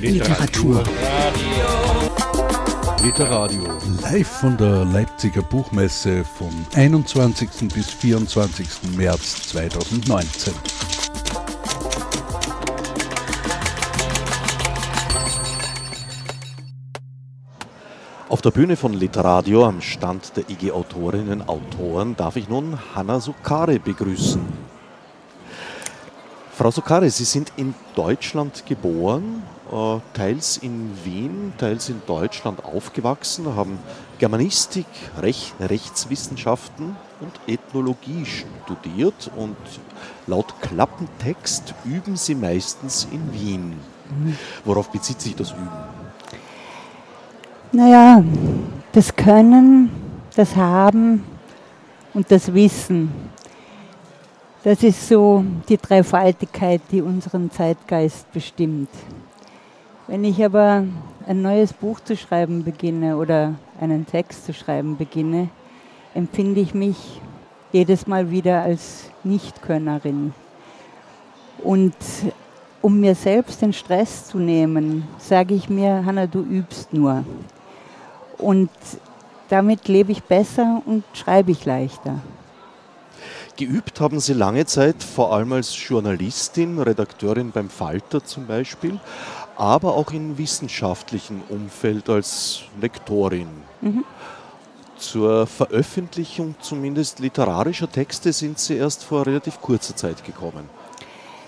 Literatur. Literadio. Live von der Leipziger Buchmesse vom 21. bis 24. März 2019. Auf der Bühne von Literadio am Stand der IG Autorinnen und Autoren darf ich nun Hanna Sukare begrüßen. Frau Sukare, Sie sind in Deutschland geboren, teils in Wien, teils in Deutschland aufgewachsen, haben Germanistik, Rech Rechtswissenschaften und Ethnologie studiert und laut Klappentext üben Sie meistens in Wien. Worauf bezieht sich das Üben? Naja, das Können, das Haben und das Wissen. Das ist so die Dreifaltigkeit, die unseren Zeitgeist bestimmt. Wenn ich aber ein neues Buch zu schreiben beginne oder einen Text zu schreiben beginne, empfinde ich mich jedes Mal wieder als Nichtkönnerin. Und um mir selbst den Stress zu nehmen, sage ich mir, Hanna, du übst nur. Und damit lebe ich besser und schreibe ich leichter. Geübt haben Sie lange Zeit, vor allem als Journalistin, Redakteurin beim Falter zum Beispiel, aber auch im wissenschaftlichen Umfeld als Lektorin. Mhm. Zur Veröffentlichung zumindest literarischer Texte sind Sie erst vor relativ kurzer Zeit gekommen.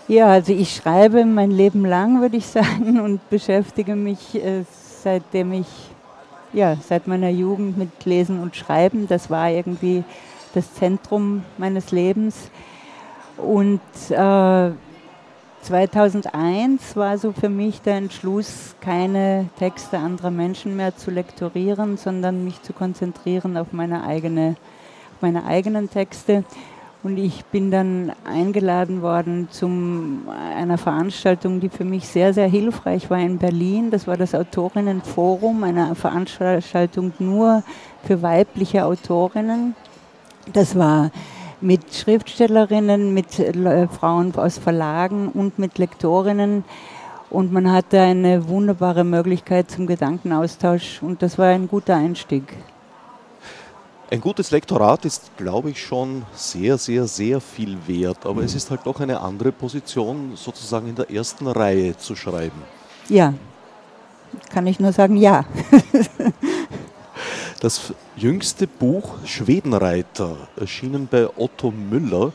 Ja, also ich schreibe mein Leben lang, würde ich sagen, und beschäftige mich äh, seitdem ich ja, seit meiner Jugend mit Lesen und Schreiben. Das war irgendwie das Zentrum meines Lebens. Und äh, 2001 war so für mich der Entschluss, keine Texte anderer Menschen mehr zu lektorieren, sondern mich zu konzentrieren auf meine, eigene, auf meine eigenen Texte. Und ich bin dann eingeladen worden zu einer Veranstaltung, die für mich sehr, sehr hilfreich war in Berlin. Das war das Autorinnenforum, eine Veranstaltung nur für weibliche Autorinnen. Das war mit Schriftstellerinnen, mit Frauen aus Verlagen und mit Lektorinnen. Und man hatte eine wunderbare Möglichkeit zum Gedankenaustausch und das war ein guter Einstieg. Ein gutes Lektorat ist, glaube ich, schon sehr, sehr, sehr viel wert, aber es ist halt doch eine andere Position, sozusagen in der ersten Reihe zu schreiben. Ja, kann ich nur sagen, ja. Das jüngste Buch Schwedenreiter, erschienen bei Otto Müller,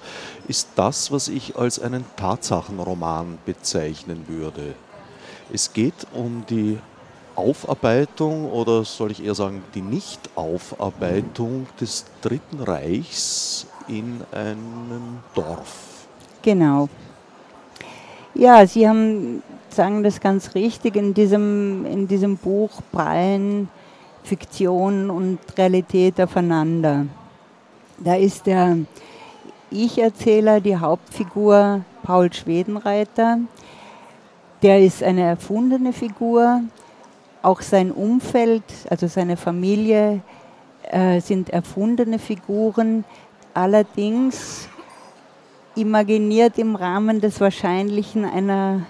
ist das, was ich als einen Tatsachenroman bezeichnen würde. Es geht um die Aufarbeitung oder soll ich eher sagen die Nichtaufarbeitung des Dritten Reichs in einem Dorf. Genau. Ja, Sie haben, sagen das ganz richtig, in diesem, in diesem Buch prallen Fiktion und Realität aufeinander. Da ist der Ich-Erzähler, die Hauptfigur Paul Schwedenreiter. Der ist eine erfundene Figur, auch sein Umfeld, also seine Familie, äh, sind erfundene Figuren, allerdings imaginiert im Rahmen des Wahrscheinlichen einer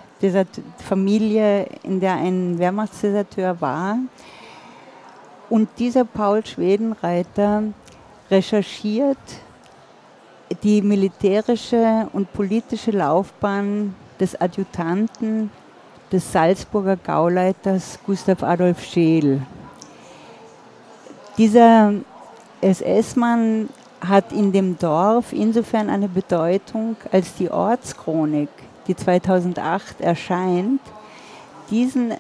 Familie, in der ein Wehrmachtsdeserteur war. Und dieser Paul Schwedenreiter recherchiert die militärische und politische Laufbahn des Adjutanten des Salzburger Gauleiters Gustav Adolf Scheel. Dieser SS-Mann hat in dem Dorf insofern eine Bedeutung, als die Ortschronik, die 2008 erscheint, diesen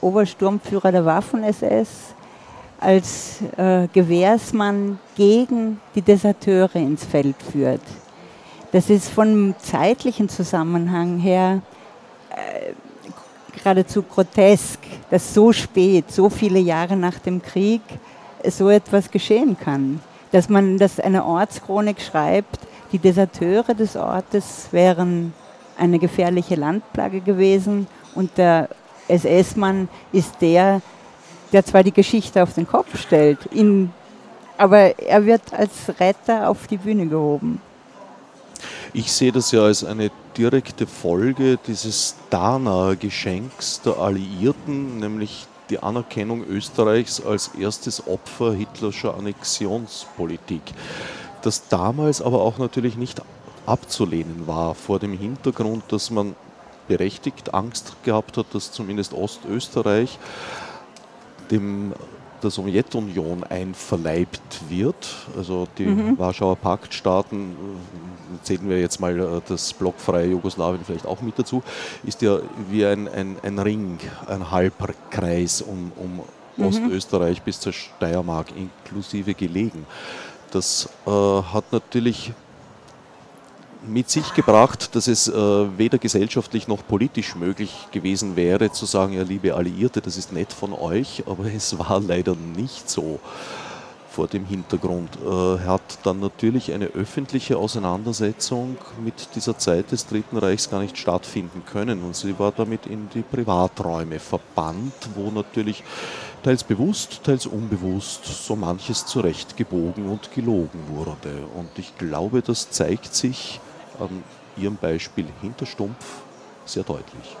Obersturmführer der Waffen-SS als äh, Gewehrsmann gegen die Deserteure ins Feld führt. Das ist vom zeitlichen Zusammenhang her äh, geradezu grotesk, dass so spät, so viele Jahre nach dem Krieg, so etwas geschehen kann. Dass man das eine Ortschronik schreibt, die Deserteure des Ortes wären eine gefährliche Landplage gewesen und der SS-Mann ist der, der zwar die Geschichte auf den Kopf stellt, ihn, aber er wird als Retter auf die Bühne gehoben. Ich sehe das ja als eine direkte Folge dieses Dana-Geschenks der Alliierten, nämlich die Anerkennung Österreichs als erstes Opfer hitlerscher Annexionspolitik. Das damals aber auch natürlich nicht abzulehnen war, vor dem Hintergrund, dass man berechtigt Angst gehabt hat, dass zumindest Ostösterreich dem der Sowjetunion einverleibt wird. Also die mhm. Warschauer Paktstaaten, äh, zählen wir jetzt mal äh, das blockfreie Jugoslawien vielleicht auch mit dazu, ist ja wie ein, ein, ein Ring, ein Halbkreis um, um mhm. Ostösterreich bis zur Steiermark inklusive gelegen. Das äh, hat natürlich mit sich gebracht, dass es äh, weder gesellschaftlich noch politisch möglich gewesen wäre, zu sagen, ja, liebe Alliierte, das ist nett von euch, aber es war leider nicht so vor dem Hintergrund. Äh, hat dann natürlich eine öffentliche Auseinandersetzung mit dieser Zeit des Dritten Reichs gar nicht stattfinden können und sie war damit in die Privaträume verbannt, wo natürlich teils bewusst, teils unbewusst so manches zurechtgebogen und gelogen wurde. Und ich glaube, das zeigt sich an Ihrem Beispiel Hinterstumpf sehr deutlich.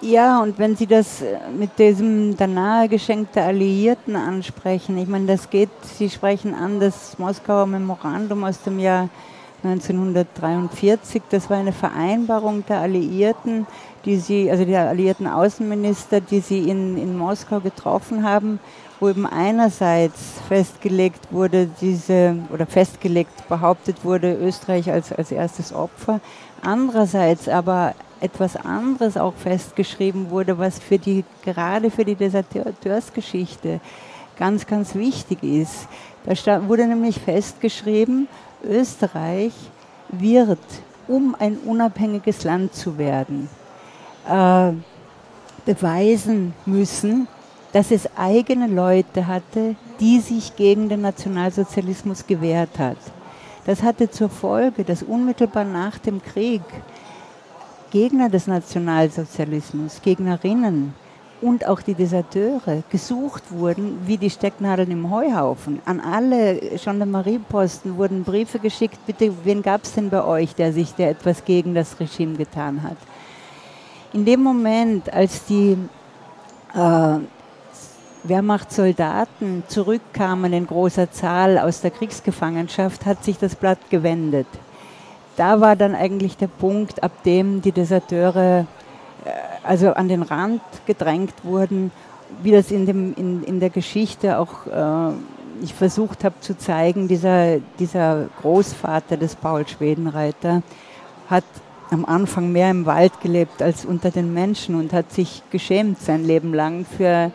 Ja, und wenn Sie das äh, mit diesem danach Geschenk der Alliierten ansprechen, ich meine, das geht, Sie sprechen an das Moskauer Memorandum aus dem Jahr 1943, das war eine Vereinbarung der Alliierten, die sie, also der alliierten Außenminister, die sie in, in Moskau getroffen haben, wo eben einerseits festgelegt wurde, diese, oder festgelegt behauptet wurde, Österreich als, als erstes Opfer, andererseits aber etwas anderes auch festgeschrieben wurde, was für die, gerade für die Deserteursgeschichte ganz, ganz wichtig ist. Da stand, wurde nämlich festgeschrieben, Österreich wird, um ein unabhängiges Land zu werden, äh, beweisen müssen, dass es eigene Leute hatte, die sich gegen den Nationalsozialismus gewehrt hat. Das hatte zur Folge, dass unmittelbar nach dem Krieg Gegner des Nationalsozialismus, Gegnerinnen und auch die Deserteure gesucht wurden wie die Stecknadeln im Heuhaufen. An alle Gendarmerieposten wurden Briefe geschickt, bitte, wen gab es denn bei euch, der sich der etwas gegen das Regime getan hat. In dem Moment, als die äh, Wehrmachtssoldaten zurückkamen in großer Zahl aus der Kriegsgefangenschaft, hat sich das Blatt gewendet. Da war dann eigentlich der Punkt, ab dem die Deserteure äh, also an den Rand gedrängt wurden, wie das in, dem, in, in der Geschichte auch äh, ich versucht habe zu zeigen, dieser, dieser Großvater des Paul Schwedenreiter hat am Anfang mehr im Wald gelebt als unter den Menschen und hat sich geschämt sein Leben lang für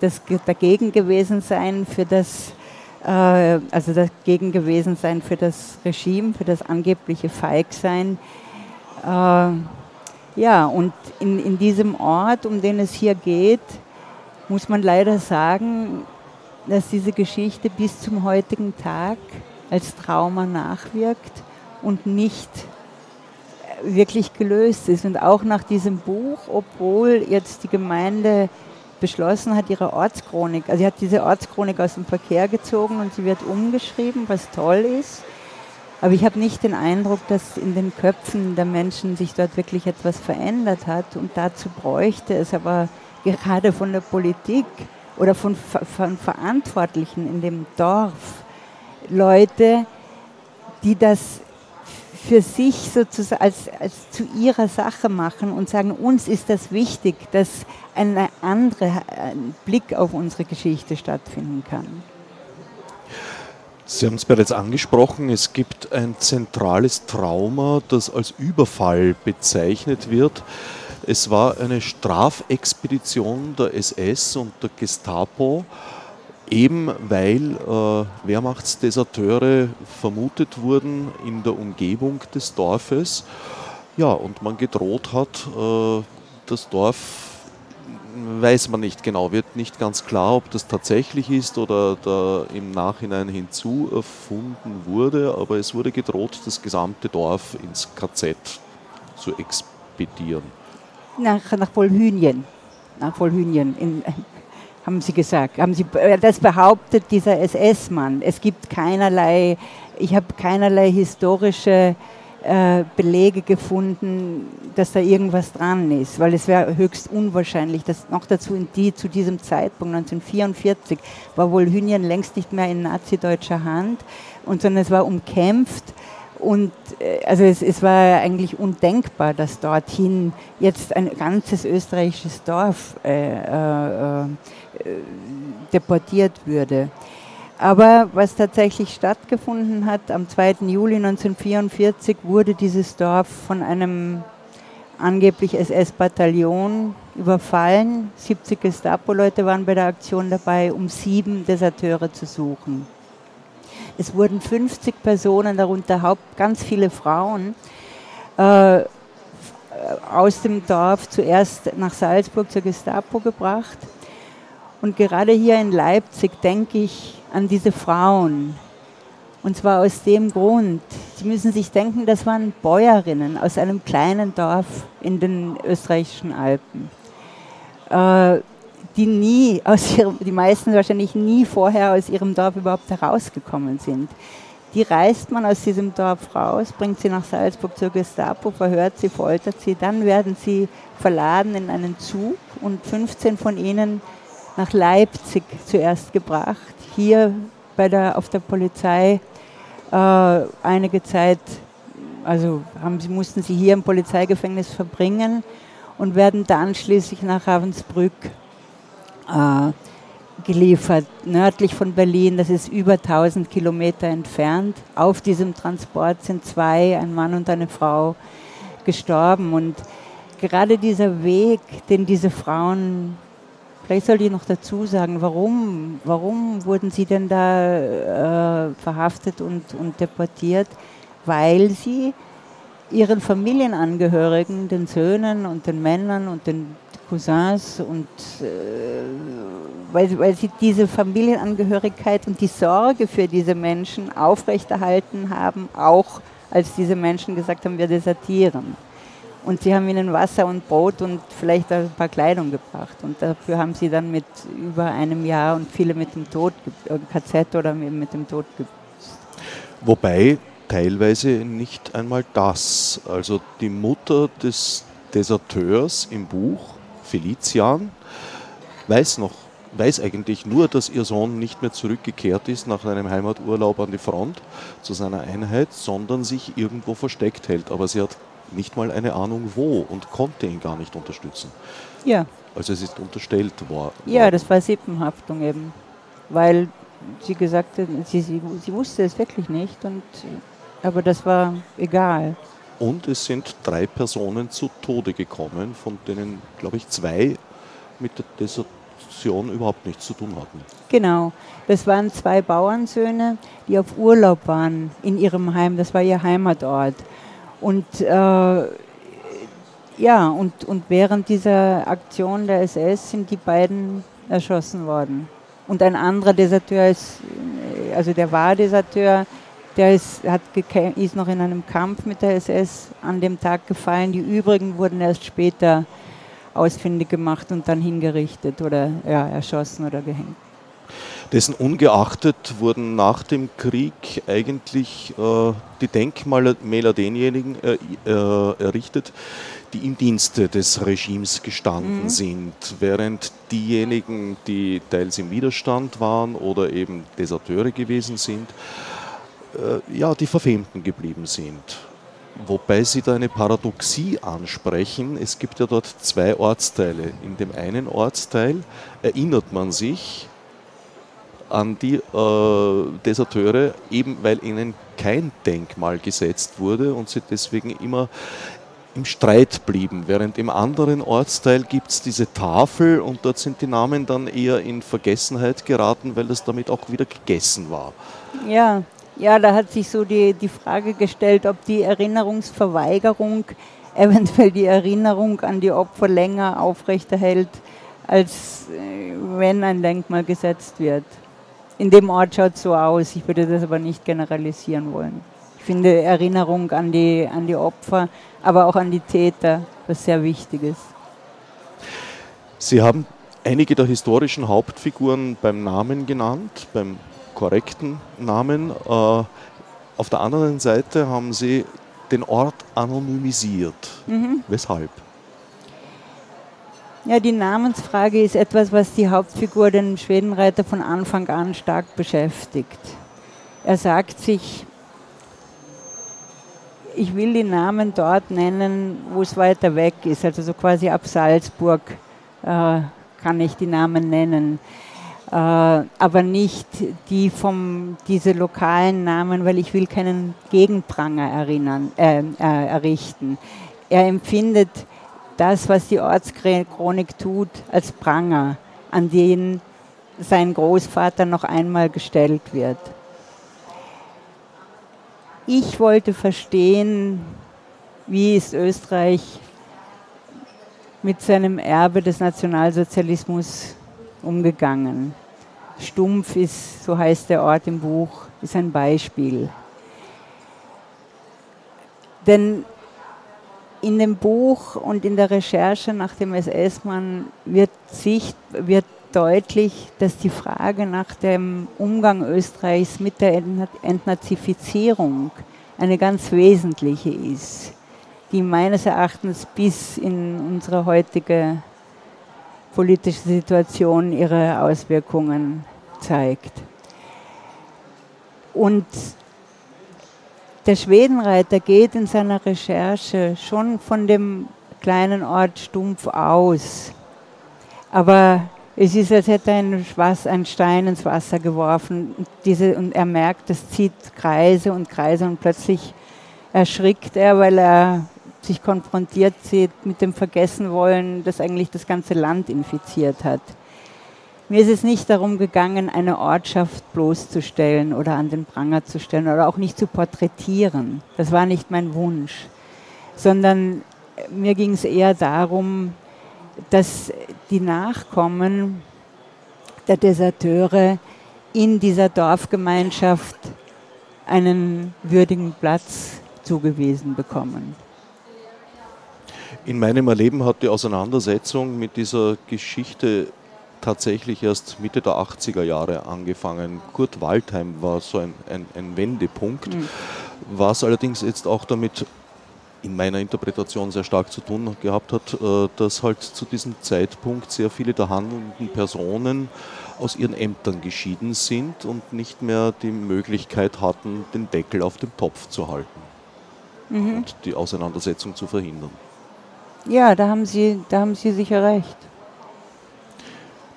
das dagegen gewesen sein für das, äh, also dagegen gewesen sein für das Regime, für das angebliche Feigsein. Äh, ja, und in, in diesem Ort, um den es hier geht, muss man leider sagen, dass diese Geschichte bis zum heutigen Tag als Trauma nachwirkt und nicht wirklich gelöst ist. Und auch nach diesem Buch, obwohl jetzt die Gemeinde beschlossen hat, ihre Ortschronik, also sie hat diese Ortschronik aus dem Verkehr gezogen und sie wird umgeschrieben, was toll ist. Aber ich habe nicht den Eindruck, dass in den Köpfen der Menschen sich dort wirklich etwas verändert hat. Und dazu bräuchte es aber gerade von der Politik oder von, von Verantwortlichen in dem Dorf Leute, die das für sich sozusagen als, als zu ihrer Sache machen und sagen, uns ist das wichtig, dass ein anderer Blick auf unsere Geschichte stattfinden kann. Sie haben es bereits angesprochen, es gibt ein zentrales Trauma, das als Überfall bezeichnet wird. Es war eine Strafexpedition der SS und der Gestapo eben weil äh, Wehrmachtsdeserteure vermutet wurden in der Umgebung des Dorfes. Ja, und man gedroht hat, äh, das Dorf weiß man nicht genau, wird nicht ganz klar, ob das tatsächlich ist oder da im Nachhinein hinzu erfunden wurde, aber es wurde gedroht, das gesamte Dorf ins KZ zu expedieren. Nach, nach Polhynien. Nach Polhynien in, haben Sie gesagt. Haben Sie, äh, das behauptet dieser SS-Mann. Es gibt keinerlei, ich habe keinerlei historische äh, Belege gefunden, dass da irgendwas dran ist, weil es wäre höchst unwahrscheinlich, dass noch dazu in die, zu diesem Zeitpunkt 1944 war wohl Hünien längst nicht mehr in nazideutscher Hand, und sondern es war umkämpft und äh, also es, es, war eigentlich undenkbar, dass dorthin jetzt ein ganzes österreichisches Dorf äh, äh, deportiert würde. Aber was tatsächlich stattgefunden hat, am 2. Juli 1944 wurde dieses Dorf von einem angeblich SS-Bataillon überfallen. 70 Gestapo-Leute waren bei der Aktion dabei, um sieben Deserteure zu suchen. Es wurden 50 Personen, darunter Haupt, ganz viele Frauen, äh, aus dem Dorf zuerst nach Salzburg zur Gestapo gebracht. Und gerade hier in Leipzig denke ich an diese Frauen. Und zwar aus dem Grund, Sie müssen sich denken, das waren Bäuerinnen aus einem kleinen Dorf in den österreichischen Alpen, äh, die nie aus ihrem, die meisten wahrscheinlich nie vorher aus ihrem Dorf überhaupt herausgekommen sind. Die reißt man aus diesem Dorf raus, bringt sie nach Salzburg zur Gestapo, verhört sie, foltert sie, dann werden sie verladen in einen Zug und 15 von ihnen nach Leipzig zuerst gebracht hier bei der, auf der Polizei äh, einige Zeit, also haben, mussten sie hier im Polizeigefängnis verbringen und werden dann schließlich nach Ravensbrück äh, geliefert, nördlich von Berlin. Das ist über 1000 Kilometer entfernt. Auf diesem Transport sind zwei, ein Mann und eine Frau, gestorben. Und gerade dieser Weg, den diese Frauen Vielleicht sollte ich noch dazu sagen, warum, warum wurden Sie denn da äh, verhaftet und, und deportiert? Weil Sie Ihren Familienangehörigen, den Söhnen und den Männern und den Cousins und äh, weil, weil sie diese Familienangehörigkeit und die Sorge für diese Menschen aufrechterhalten haben, auch als diese Menschen gesagt haben, wir desertieren. Und sie haben ihnen Wasser und Brot und vielleicht ein paar Kleidung gebracht. Und dafür haben sie dann mit über einem Jahr und viele mit dem Tod, äh, KZ oder mit dem Tod gebüßt. Wobei teilweise nicht einmal das. Also die Mutter des Deserteurs im Buch, Felician, weiß noch, weiß eigentlich nur, dass ihr Sohn nicht mehr zurückgekehrt ist nach einem Heimaturlaub an die Front zu seiner Einheit, sondern sich irgendwo versteckt hält. Aber sie hat nicht mal eine Ahnung wo und konnte ihn gar nicht unterstützen. Ja. Also es ist unterstellt worden. Ja, das war Sippenhaftung eben, weil sie gesagt hat, sie, sie, sie wusste es wirklich nicht, und, aber das war egal. Und es sind drei Personen zu Tode gekommen, von denen, glaube ich, zwei mit der Desertion überhaupt nichts zu tun hatten. Genau, das waren zwei Bauernsöhne, die auf Urlaub waren in ihrem Heim, das war ihr Heimatort. Und äh, ja, und, und während dieser Aktion der SS sind die beiden erschossen worden. Und ein anderer Deserteur ist, also der war Deserteur, der ist, hat ist noch in einem Kampf mit der SS an dem Tag gefallen. Die übrigen wurden erst später ausfindig gemacht und dann hingerichtet oder ja, erschossen oder gehängt. Dessen ungeachtet wurden nach dem Krieg eigentlich äh, die Denkmäler denjenigen äh, äh, errichtet, die im Dienste des Regimes gestanden mhm. sind, während diejenigen, die teils im Widerstand waren oder eben Deserteure gewesen sind, äh, ja, die Verfemten geblieben sind. Wobei Sie da eine Paradoxie ansprechen. Es gibt ja dort zwei Ortsteile. In dem einen Ortsteil erinnert man sich, an die äh, Deserteure, eben weil ihnen kein Denkmal gesetzt wurde und sie deswegen immer im Streit blieben. Während im anderen Ortsteil gibt es diese Tafel und dort sind die Namen dann eher in Vergessenheit geraten, weil das damit auch wieder gegessen war. Ja, ja, da hat sich so die, die Frage gestellt, ob die Erinnerungsverweigerung eventuell die Erinnerung an die Opfer länger aufrechterhält, als äh, wenn ein Denkmal gesetzt wird in dem Ort schaut es so aus. Ich würde das aber nicht generalisieren wollen. Ich finde Erinnerung an die, an die Opfer, aber auch an die Täter, was sehr wichtig ist. Sie haben einige der historischen Hauptfiguren beim Namen genannt, beim korrekten Namen. Äh, auf der anderen Seite haben Sie den Ort anonymisiert. Mhm. Weshalb? Ja, die Namensfrage ist etwas, was die Hauptfigur, den Schwedenreiter, von Anfang an stark beschäftigt. Er sagt sich, ich will die Namen dort nennen, wo es weiter weg ist. Also so quasi ab Salzburg äh, kann ich die Namen nennen. Äh, aber nicht die vom, diese lokalen Namen, weil ich will keinen Gegenpranger erinnern, äh, äh, errichten. Er empfindet das, was die Ortschronik tut, als Pranger, an den sein Großvater noch einmal gestellt wird. Ich wollte verstehen, wie ist Österreich mit seinem Erbe des Nationalsozialismus umgegangen. Stumpf ist, so heißt der Ort im Buch, ist ein Beispiel. Denn in dem Buch und in der Recherche nach dem SS-Mann wird, wird deutlich, dass die Frage nach dem Umgang Österreichs mit der Entnazifizierung eine ganz wesentliche ist, die meines Erachtens bis in unsere heutige politische Situation ihre Auswirkungen zeigt. Und der Schwedenreiter geht in seiner Recherche schon von dem kleinen Ort Stumpf aus. Aber es ist, als hätte ein, ein Stein ins Wasser geworfen. Und, diese, und er merkt, das zieht Kreise und Kreise und plötzlich erschrickt er, weil er sich konfrontiert sieht mit dem Vergessenwollen, das eigentlich das ganze Land infiziert hat. Mir ist es nicht darum gegangen, eine Ortschaft bloßzustellen oder an den Pranger zu stellen oder auch nicht zu porträtieren. Das war nicht mein Wunsch, sondern mir ging es eher darum, dass die Nachkommen der Deserteure in dieser Dorfgemeinschaft einen würdigen Platz zugewiesen bekommen. In meinem Erleben hat die Auseinandersetzung mit dieser Geschichte tatsächlich erst Mitte der 80er Jahre angefangen. Kurt Waldheim war so ein, ein, ein Wendepunkt, mhm. was allerdings jetzt auch damit in meiner Interpretation sehr stark zu tun gehabt hat, äh, dass halt zu diesem Zeitpunkt sehr viele der handelnden Personen aus ihren Ämtern geschieden sind und nicht mehr die Möglichkeit hatten, den Deckel auf dem Topf zu halten mhm. und die Auseinandersetzung zu verhindern. Ja, da haben Sie, da haben Sie sicher recht.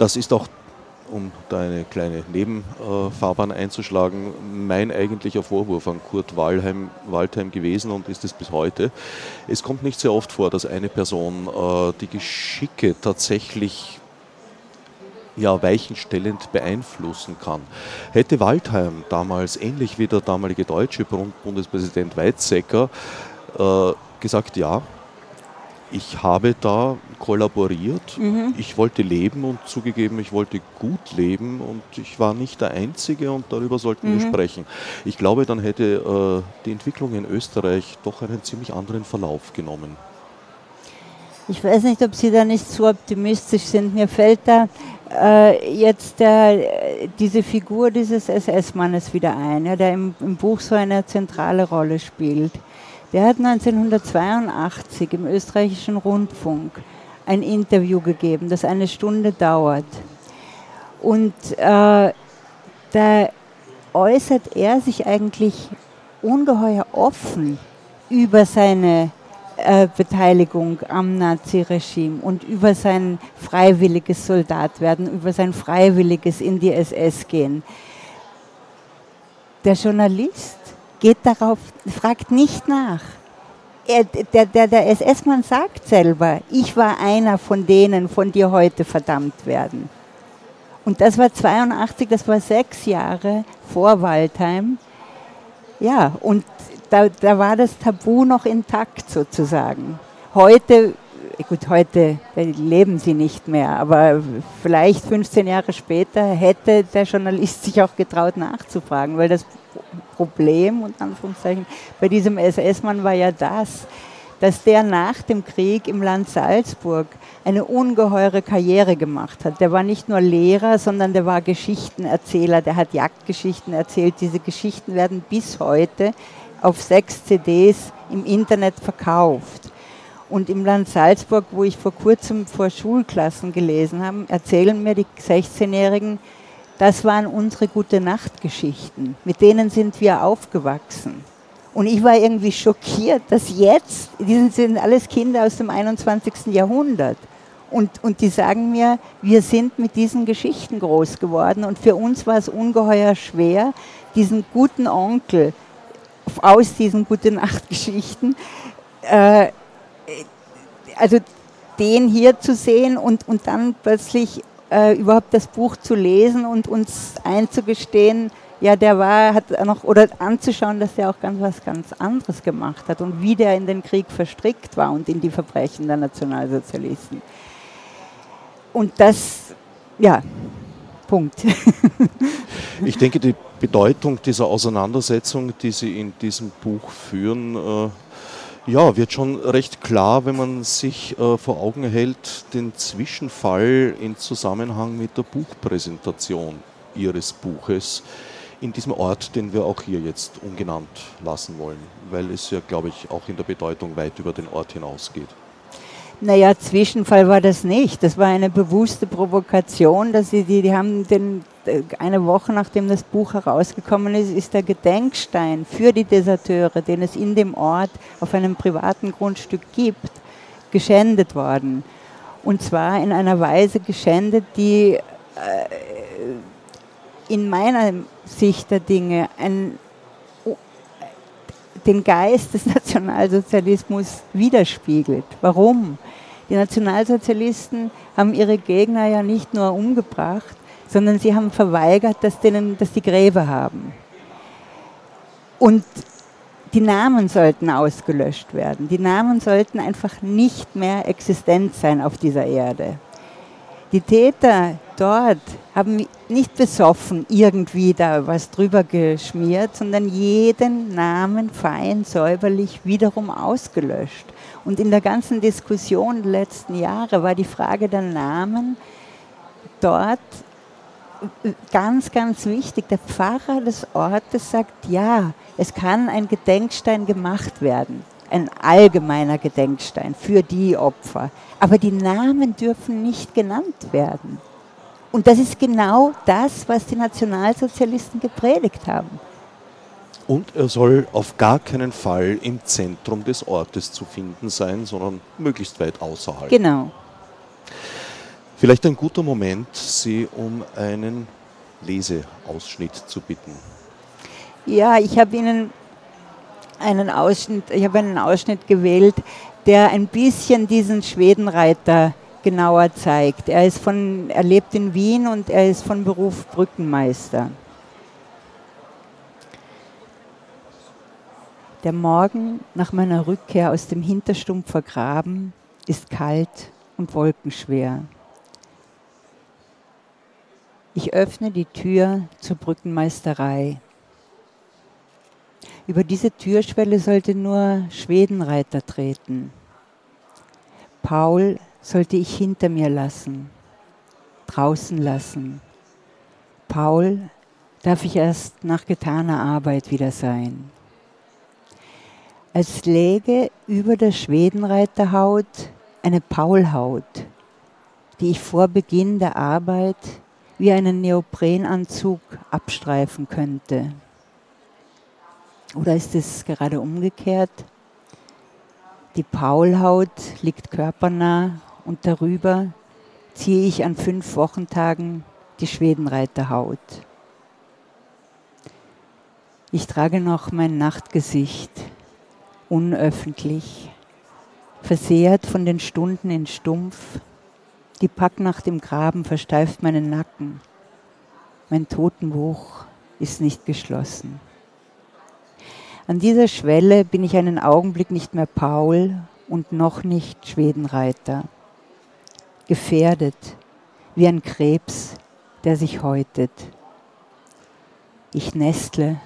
Das ist auch um da eine kleine Nebenfahrbahn einzuschlagen, mein eigentlicher Vorwurf an Kurt Waldheim, Waldheim gewesen und ist es bis heute. Es kommt nicht sehr oft vor, dass eine Person äh, die Geschicke tatsächlich ja, weichenstellend beeinflussen kann. Hätte Waldheim damals, ähnlich wie der damalige deutsche Bundespräsident Weizsäcker, äh, gesagt, ja, ich habe da kollaboriert. Mhm. Ich wollte leben und zugegeben, ich wollte gut leben und ich war nicht der Einzige und darüber sollten mhm. wir sprechen. Ich glaube, dann hätte äh, die Entwicklung in Österreich doch einen ziemlich anderen Verlauf genommen. Ich weiß nicht, ob Sie da nicht so optimistisch sind. Mir fällt da äh, jetzt der, diese Figur dieses SS-Mannes wieder ein, ja, der im, im Buch so eine zentrale Rolle spielt. Der hat 1982 im österreichischen Rundfunk ein Interview gegeben, das eine Stunde dauert. Und äh, da äußert er sich eigentlich ungeheuer offen über seine äh, Beteiligung am Naziregime und über sein freiwilliges Soldatwerden, über sein freiwilliges in die SS gehen. Der Journalist geht darauf, fragt nicht nach. Er, der, der, der SS-Mann sagt selber, ich war einer von denen, von die heute verdammt werden. Und das war 82, das war sechs Jahre vor Waldheim. Ja, und da, da war das Tabu noch intakt sozusagen. Heute gut, heute leben sie nicht mehr, aber vielleicht 15 Jahre später hätte der Journalist sich auch getraut nachzufragen, weil das Problem, und Anführungszeichen, bei diesem SS-Mann war ja das, dass der nach dem Krieg im Land Salzburg eine ungeheure Karriere gemacht hat. Der war nicht nur Lehrer, sondern der war Geschichtenerzähler, der hat Jagdgeschichten erzählt. Diese Geschichten werden bis heute auf sechs CDs im Internet verkauft. Und im Land Salzburg, wo ich vor kurzem vor Schulklassen gelesen habe, erzählen mir die 16-Jährigen, das waren unsere gute Nachtgeschichten. Mit denen sind wir aufgewachsen. Und ich war irgendwie schockiert, dass jetzt, die sind alles Kinder aus dem 21. Jahrhundert. Und, und die sagen mir, wir sind mit diesen Geschichten groß geworden. Und für uns war es ungeheuer schwer, diesen guten Onkel aus diesen gute Nachtgeschichten, äh, also den hier zu sehen und, und dann plötzlich äh, überhaupt das Buch zu lesen und uns einzugestehen, ja, der war, hat noch, oder anzuschauen, dass der auch ganz was ganz anderes gemacht hat und wie der in den Krieg verstrickt war und in die Verbrechen der Nationalsozialisten. Und das, ja, Punkt. ich denke, die Bedeutung dieser Auseinandersetzung, die Sie in diesem Buch führen, äh ja, wird schon recht klar, wenn man sich äh, vor Augen hält, den Zwischenfall in Zusammenhang mit der Buchpräsentation Ihres Buches in diesem Ort, den wir auch hier jetzt ungenannt lassen wollen, weil es ja, glaube ich, auch in der Bedeutung weit über den Ort hinausgeht. Naja, Zwischenfall war das nicht. Das war eine bewusste Provokation, dass sie die, die haben den, eine Woche nachdem das Buch herausgekommen ist, ist der Gedenkstein für die Deserteure, den es in dem Ort auf einem privaten Grundstück gibt, geschändet worden. Und zwar in einer Weise geschändet, die äh, in meiner Sicht der Dinge ein, den Geist des Nationalsozialismus widerspiegelt. Warum? Die Nationalsozialisten haben ihre Gegner ja nicht nur umgebracht, sondern sie haben verweigert, dass, denen, dass die Gräber haben. Und die Namen sollten ausgelöscht werden. Die Namen sollten einfach nicht mehr existent sein auf dieser Erde. Die Täter dort haben nicht besoffen irgendwie da was drüber geschmiert, sondern jeden Namen fein säuberlich wiederum ausgelöscht. Und in der ganzen Diskussion der letzten Jahre war die Frage der Namen dort ganz, ganz wichtig. Der Pfarrer des Ortes sagt, ja, es kann ein Gedenkstein gemacht werden ein allgemeiner Gedenkstein für die Opfer. Aber die Namen dürfen nicht genannt werden. Und das ist genau das, was die Nationalsozialisten gepredigt haben. Und er soll auf gar keinen Fall im Zentrum des Ortes zu finden sein, sondern möglichst weit außerhalb. Genau. Vielleicht ein guter Moment, Sie um einen Leseausschnitt zu bitten. Ja, ich habe Ihnen einen Ausschnitt, ich habe einen Ausschnitt gewählt, der ein bisschen diesen Schwedenreiter genauer zeigt. Er ist von, er lebt in Wien und er ist von Beruf Brückenmeister. Der Morgen nach meiner Rückkehr aus dem Hinterstumpf vergraben ist kalt und wolkenschwer. Ich öffne die Tür zur Brückenmeisterei. Über diese Türschwelle sollte nur Schwedenreiter treten. Paul sollte ich hinter mir lassen, draußen lassen. Paul darf ich erst nach getaner Arbeit wieder sein. Als läge über der Schwedenreiterhaut eine Paulhaut, die ich vor Beginn der Arbeit wie einen Neoprenanzug abstreifen könnte. Oder ist es gerade umgekehrt? Die Paulhaut liegt körpernah und darüber ziehe ich an fünf Wochentagen die Schwedenreiterhaut. Ich trage noch mein Nachtgesicht, unöffentlich, versehrt von den Stunden in Stumpf. Die Packnacht im Graben versteift meinen Nacken. Mein Totenbuch ist nicht geschlossen. An dieser Schwelle bin ich einen Augenblick nicht mehr Paul und noch nicht Schwedenreiter. Gefährdet wie ein Krebs, der sich häutet. Ich nestle,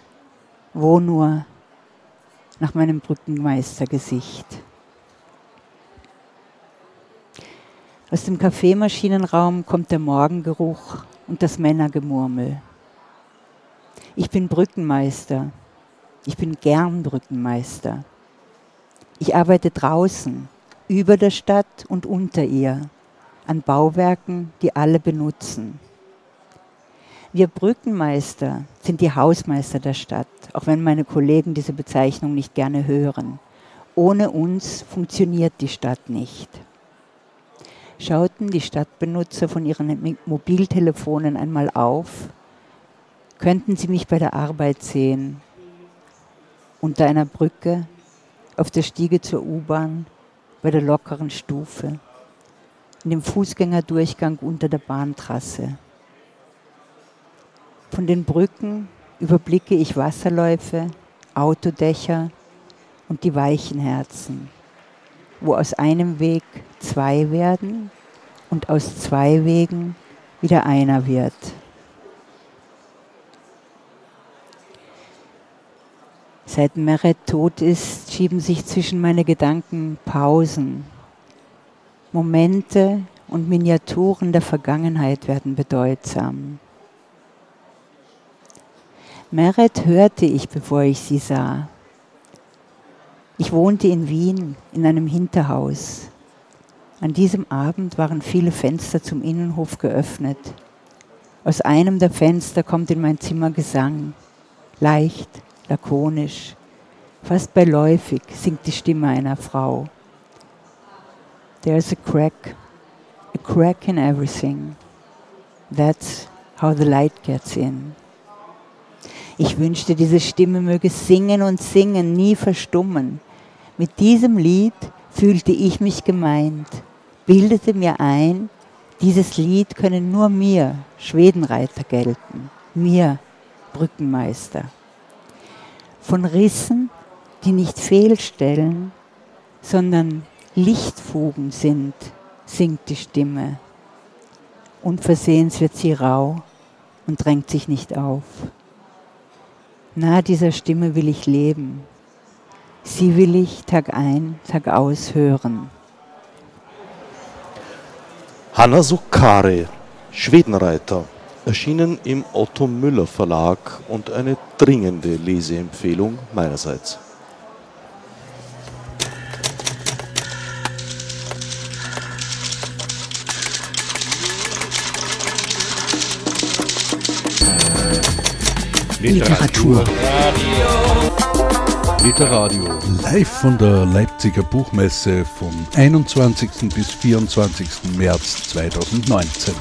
wo nur, nach meinem Brückenmeistergesicht. Aus dem Kaffeemaschinenraum kommt der Morgengeruch und das Männergemurmel. Ich bin Brückenmeister Ich bin gern Brückenmeister. Ich arbeite draußen, über der Stadt und unter ihr, an Bauwerken, die alle benutzen. Wir Brückenmeister sind die Hausmeister der Stadt, auch wenn meine Kollegen diese Bezeichnung nicht gerne hören. Ohne uns funktioniert die Stadt nicht. Schauten die Stadtbenutzer von ihren Mobiltelefonen einmal auf, könnten sie mich bei der Arbeit sehen, unter einer Brücke, auf der Stiege zur U-Bahn, bei der lockeren Stufe, in dem Fußgängerdurchgang unter der Bahntrasse. Von den Brücken überblicke ich Wasserläufe, Autodächer und die weichen Herzen, wo aus einem Weg zwei werden und aus zwei Wegen wieder einer wird. Seit Meret tot ist, schieben sich zwischen meine Gedanken Pausen. Momente und Miniaturen der Vergangenheit werden bedeutsam. Meret hörte ich, bevor ich sie sah. Ich wohnte in Wien in einem Hinterhaus. An diesem Abend waren viele Fenster zum Innenhof geöffnet. Aus einem der Fenster kommt in mein Zimmer Gesang, leicht, lakonisch, fast beiläufig singt die Stimme einer Frau. There's a crack, a crack in everything. That's how the light gets in. Ich wünschte, diese Stimme möge singen und singen, nie verstummen. Mit diesem Lied fühlte ich mich gemeint, bildete mir ein, dieses Lied könne nur mir, Schwedenreiter, gelten, mir, Brückenmeister von Rissen, die nicht fehlstellen, sondern Lichtfugen sind, singt die Stimme. Unversehens wird sie rau und drängt sich nicht auf. Nahe dieser Stimme will ich leben. Sie will ich Tag ein, Tag aus hören. Hanna Sukare, Schwedenreiter erschienen im Otto Müller Verlag und eine dringende Leseempfehlung meinerseits. Literatur. Literadio. Live von der Leipziger Buchmesse vom 21. bis 24. März 2019.